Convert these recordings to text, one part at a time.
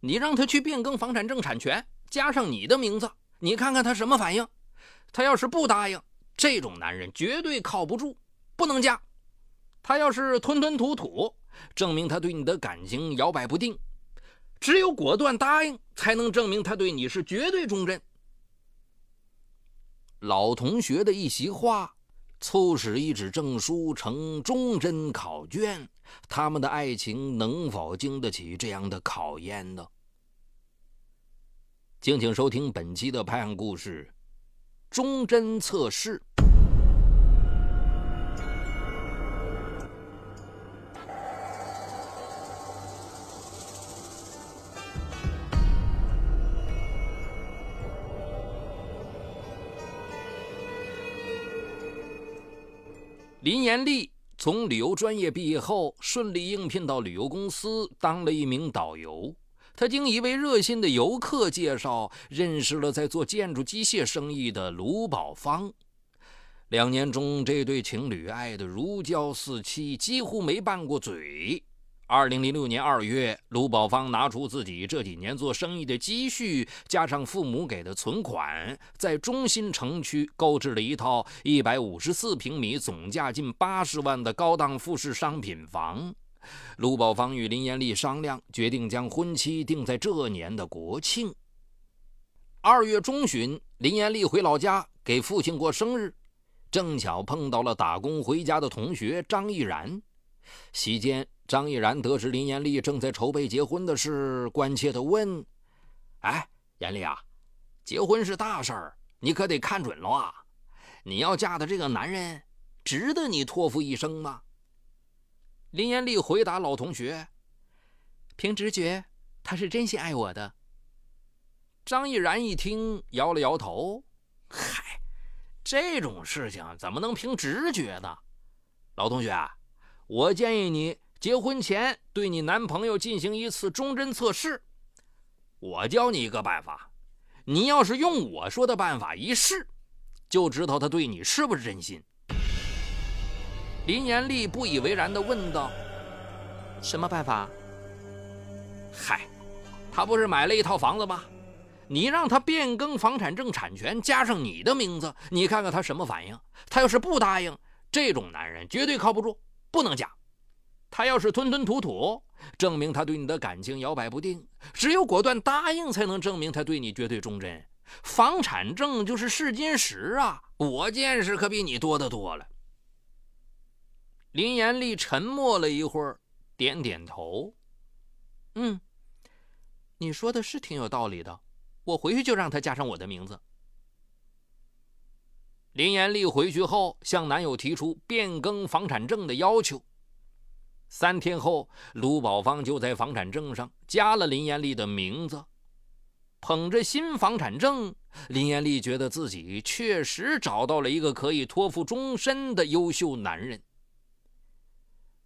你让他去变更房产证产权，加上你的名字，你看看他什么反应？他要是不答应，这种男人绝对靠不住，不能嫁。他要是吞吞吐吐，证明他对你的感情摇摆不定。只有果断答应，才能证明他对你是绝对忠贞。老同学的一席话，促使一纸证书成忠贞考卷。他们的爱情能否经得起这样的考验呢？敬请收听本期的拍案故事《忠贞测试》。林延丽从旅游专业毕业后，顺利应聘到旅游公司当了一名导游。她经一位热心的游客介绍，认识了在做建筑机械生意的卢宝芳。两年中，这对情侣爱得如胶似漆，几乎没拌过嘴。二零零六年二月，卢宝芳拿出自己这几年做生意的积蓄，加上父母给的存款，在中心城区购置了一套一百五十四平米、总价近八十万的高档复式商品房。卢宝芳与林延丽商量，决定将婚期定在这年的国庆。二月中旬，林延丽回老家给父亲过生日，正巧碰到了打工回家的同学张毅然。席间。张毅然得知林延丽正在筹备结婚的事，关切地问：“哎，延丽啊，结婚是大事儿，你可得看准了啊！你要嫁的这个男人，值得你托付一生吗？”林延丽回答老同学：“凭直觉，他是真心爱我的。”张毅然一听，摇了摇头：“嗨，这种事情怎么能凭直觉呢？老同学，我建议你。”结婚前对你男朋友进行一次忠贞测试，我教你一个办法，你要是用我说的办法一试，就知道他对你是不是真心。林延丽不以为然地问道：“什么办法？”“嗨，他不是买了一套房子吗？你让他变更房产证产权，加上你的名字，你看看他什么反应？他要是不答应，这种男人绝对靠不住，不能嫁。”他要是吞吞吐吐，证明他对你的感情摇摆不定。只有果断答应，才能证明他对你绝对忠贞。房产证就是试金石啊！我见识可比你多得多了。林延丽沉默了一会儿，点点头：“嗯，你说的是挺有道理的。我回去就让他加上我的名字。”林延丽回去后，向男友提出变更房产证的要求。三天后，卢宝芳就在房产证上加了林延丽的名字。捧着新房产证，林延丽觉得自己确实找到了一个可以托付终身的优秀男人。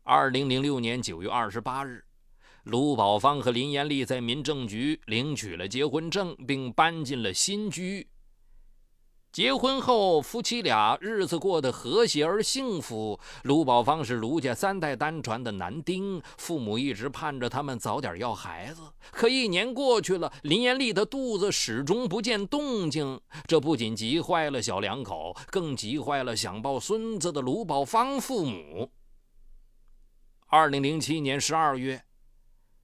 二零零六年九月二十八日，卢宝芳和林延丽在民政局领取了结婚证，并搬进了新居。结婚后，夫妻俩日子过得和谐而幸福。卢宝芳是卢家三代单传的男丁，父母一直盼着他们早点要孩子。可一年过去了，林延丽的肚子始终不见动静，这不仅急坏了小两口，更急坏了想抱孙子的卢宝芳父母。二零零七年十二月，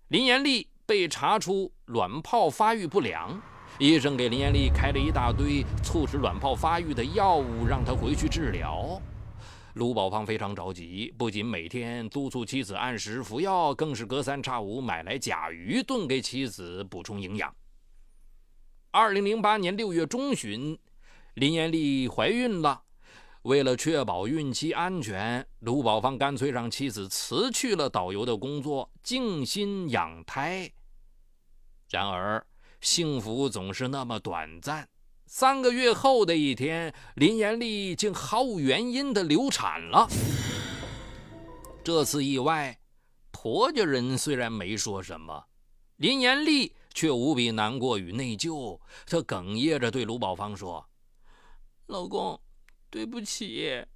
林延丽被查出卵泡发育不良。医生给林艳丽开了一大堆促使卵泡发育的药物，让她回去治疗。卢宝芳非常着急，不仅每天督促妻子按时服药，更是隔三差五买来甲鱼炖给妻子补充营养。二零零八年六月中旬，林艳丽怀孕了。为了确保孕期安全，卢宝芳干脆让妻子辞去了导游的工作，静心养胎。然而，幸福总是那么短暂。三个月后的一天，林延丽竟毫无原因的流产了。这次意外，婆家人虽然没说什么，林延丽却无比难过与内疚。她哽咽着对卢宝芳说：“老公，对不起。”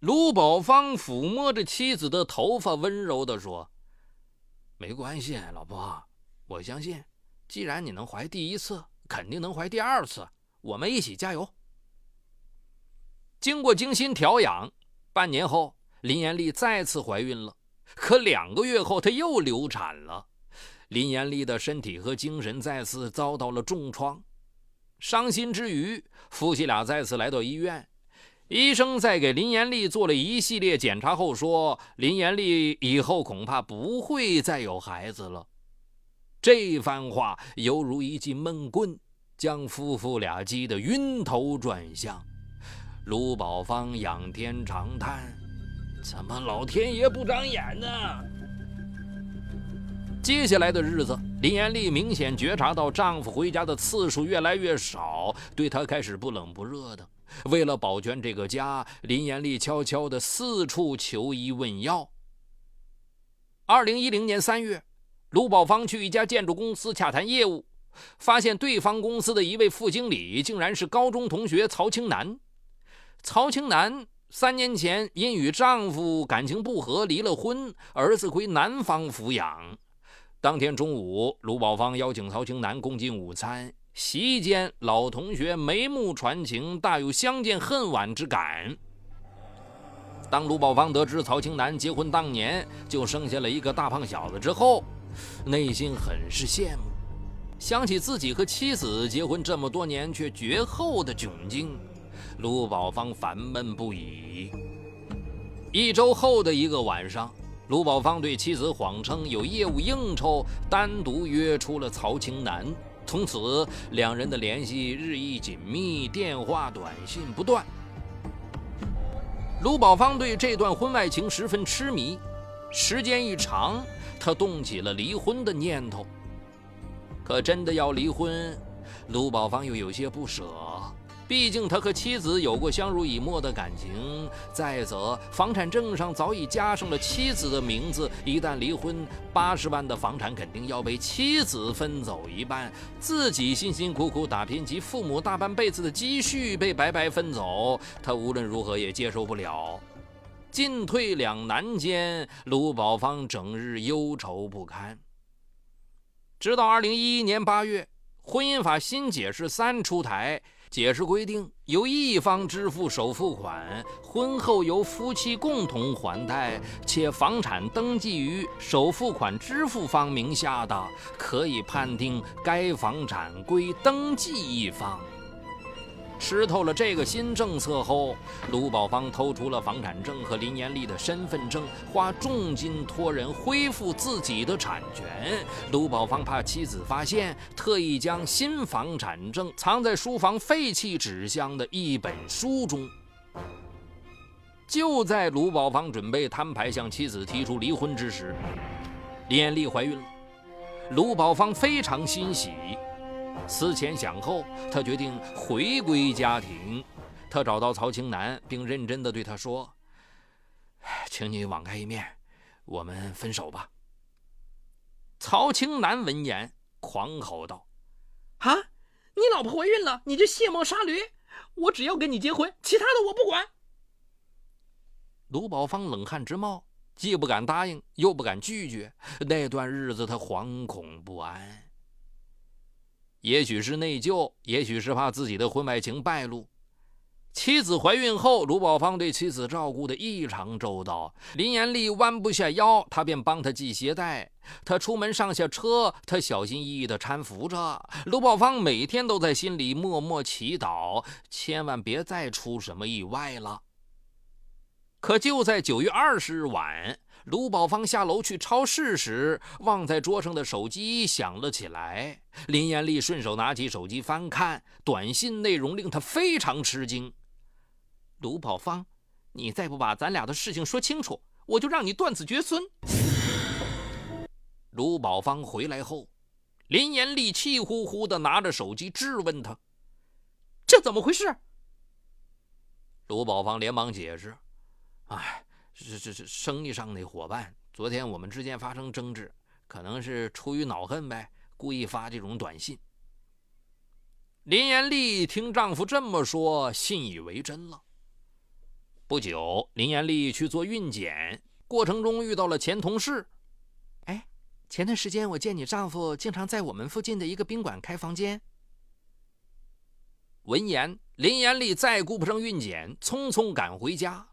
卢宝芳抚摸着妻子的头发，温柔地说：“没关系，老婆。”我相信，既然你能怀第一次，肯定能怀第二次。我们一起加油。经过精心调养，半年后，林延丽再次怀孕了。可两个月后，她又流产了。林延丽的身体和精神再次遭到了重创。伤心之余，夫妻俩再次来到医院。医生在给林延丽做了一系列检查后说：“林延丽以后恐怕不会再有孩子了。”这番话犹如一记闷棍，将夫妇俩击得晕头转向。卢宝芳仰天长叹：“怎么老天爷不长眼呢？”接下来的日子，林延丽明显觉察到丈夫回家的次数越来越少，对她开始不冷不热的。为了保全这个家，林延丽悄悄地四处求医问药。二零一零年三月。卢宝芳去一家建筑公司洽谈业务，发现对方公司的一位副经理竟然是高中同学曹青南。曹青南三年前因与丈夫感情不和离了婚，儿子归男方抚养。当天中午，卢宝芳邀请曹青南共进午餐，席间老同学眉目传情，大有相见恨晚之感。当卢宝芳得知曹青南结婚当年就生下了一个大胖小子之后，内心很是羡慕，想起自己和妻子结婚这么多年却绝后的窘境，卢宝芳烦闷不已。一周后的一个晚上，卢宝芳对妻子谎称有业务应酬，单独约出了曹青南。从此，两人的联系日益紧密，电话、短信不断。卢宝芳对这段婚外情十分痴迷，时间一长。他动起了离婚的念头，可真的要离婚，卢宝芳又有些不舍。毕竟他和妻子有过相濡以沫的感情，再则房产证上早已加上了妻子的名字，一旦离婚，八十万的房产肯定要被妻子分走一半，自己辛辛苦苦打拼及父母大半辈子的积蓄被白白分走，他无论如何也接受不了。进退两难间，卢宝芳整日忧愁不堪。直到二零一一年八月，婚姻法新解释三出台，解释规定，由一方支付首付款，婚后由夫妻共同还贷，且房产登记于首付款支付方名下的，可以判定该房产归登记一方。吃透了这个新政策后，卢宝芳偷出了房产证和林延丽的身份证，花重金托人恢复自己的产权。卢宝芳怕妻子发现，特意将新房产证藏在书房废弃纸箱的一本书中。就在卢宝芳准备摊牌向妻子提出离婚之时，林延丽怀孕了。卢宝芳非常欣喜。思前想后，他决定回归家庭。他找到曹青南，并认真地对他说：“请你网开一面，我们分手吧。”曹青南闻言狂吼道：“啊！你老婆怀孕了，你这卸磨杀驴！我只要跟你结婚，其他的我不管。”卢宝芳冷汗直冒，既不敢答应，又不敢拒绝。那段日子，他惶恐不安。也许是内疚，也许是怕自己的婚外情败露。妻子怀孕后，卢宝芳对妻子照顾得异常周到。林延丽弯不下腰，他便帮她系鞋带；他出门上下车，他小心翼翼地搀扶着。卢宝芳每天都在心里默默祈祷，千万别再出什么意外了。可就在九月二十日晚。卢宝芳下楼去超市时，忘在桌上的手机响了起来。林延丽顺手拿起手机翻看，短信内容令她非常吃惊：“卢宝芳，你再不把咱俩的事情说清楚，我就让你断子绝孙。”卢宝芳回来后，林延丽气呼呼地拿着手机质问他：“这怎么回事？”卢宝芳连忙解释：“哎。”是是是，生意上的伙伴，昨天我们之间发生争执，可能是出于恼恨呗，故意发这种短信。林延丽听丈夫这么说，信以为真了。不久，林延丽去做孕检，过程中遇到了前同事。哎，前段时间我见你丈夫经常在我们附近的一个宾馆开房间。闻言，林延丽再顾不上孕检，匆匆赶回家。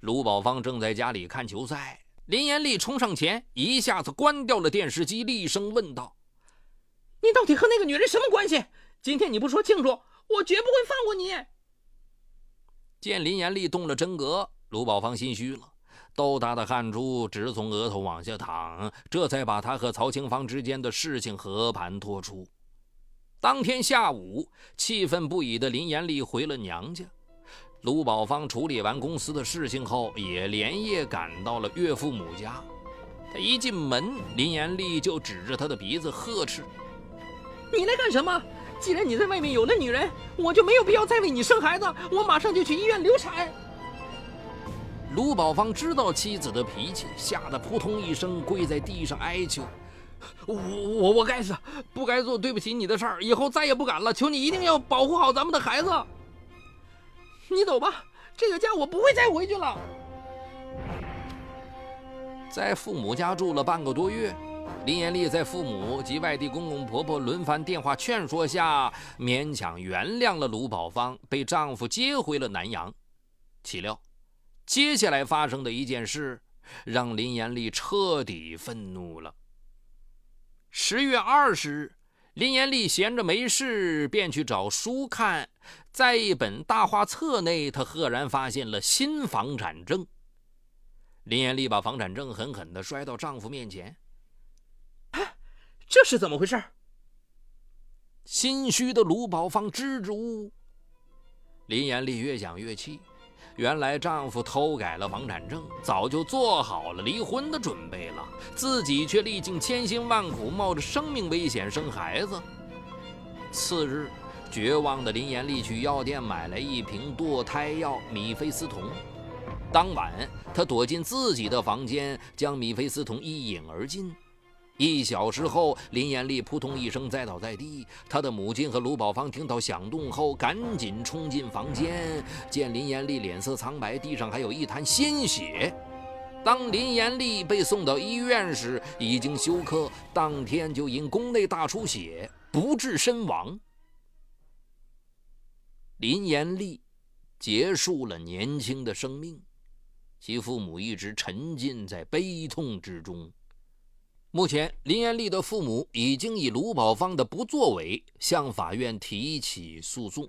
卢宝芳正在家里看球赛，林延丽冲上前，一下子关掉了电视机，厉声问道：“你到底和那个女人什么关系？今天你不说清楚，我绝不会放过你！”见林延丽动了真格，卢宝芳心虚了，豆大的汗珠直从额头往下淌，这才把他和曹清芳之间的事情和盘托出。当天下午，气愤不已的林延丽回了娘家。卢宝芳处理完公司的事情后，也连夜赶到了岳父母家。他一进门，林延丽就指着他的鼻子呵斥：“你来干什么？既然你在外面有了女人，我就没有必要再为你生孩子。我马上就去医院流产。”卢宝芳知道妻子的脾气，吓得扑通一声跪在地上哀求：“我我我该死，不该做对不起你的事儿，以后再也不敢了。求你一定要保护好咱们的孩子。”你走吧，这个家我不会再回去了。在父母家住了半个多月，林延丽在父母及外地公公婆婆轮番电话劝说下，勉强原谅了卢宝芳，被丈夫接回了南阳。岂料，接下来发生的一件事，让林延丽彻底愤怒了。十月二十日。林延丽闲着没事，便去找书看。在一本大画册内，她赫然发现了新房产证。林延丽把房产证狠狠地摔到丈夫面前：“哎，这是怎么回事？”心虚的卢宝芳支支吾吾。林延丽越想越气。原来丈夫偷改了房产证，早就做好了离婚的准备了，自己却历尽千辛万苦，冒着生命危险生孩子。次日，绝望的林延丽去药店买来一瓶堕胎药米非司酮。当晚，她躲进自己的房间，将米非司酮一饮而尽。一小时后，林延丽扑通一声栽倒在地。她的母亲和卢宝芳听到响动后，赶紧冲进房间，见林延丽脸色苍白，地上还有一滩鲜血。当林延丽被送到医院时，已经休克，当天就因宫内大出血不治身亡。林延丽结束了年轻的生命，其父母一直沉浸在悲痛之中。目前，林艳丽的父母已经以卢宝芳的不作为向法院提起诉讼。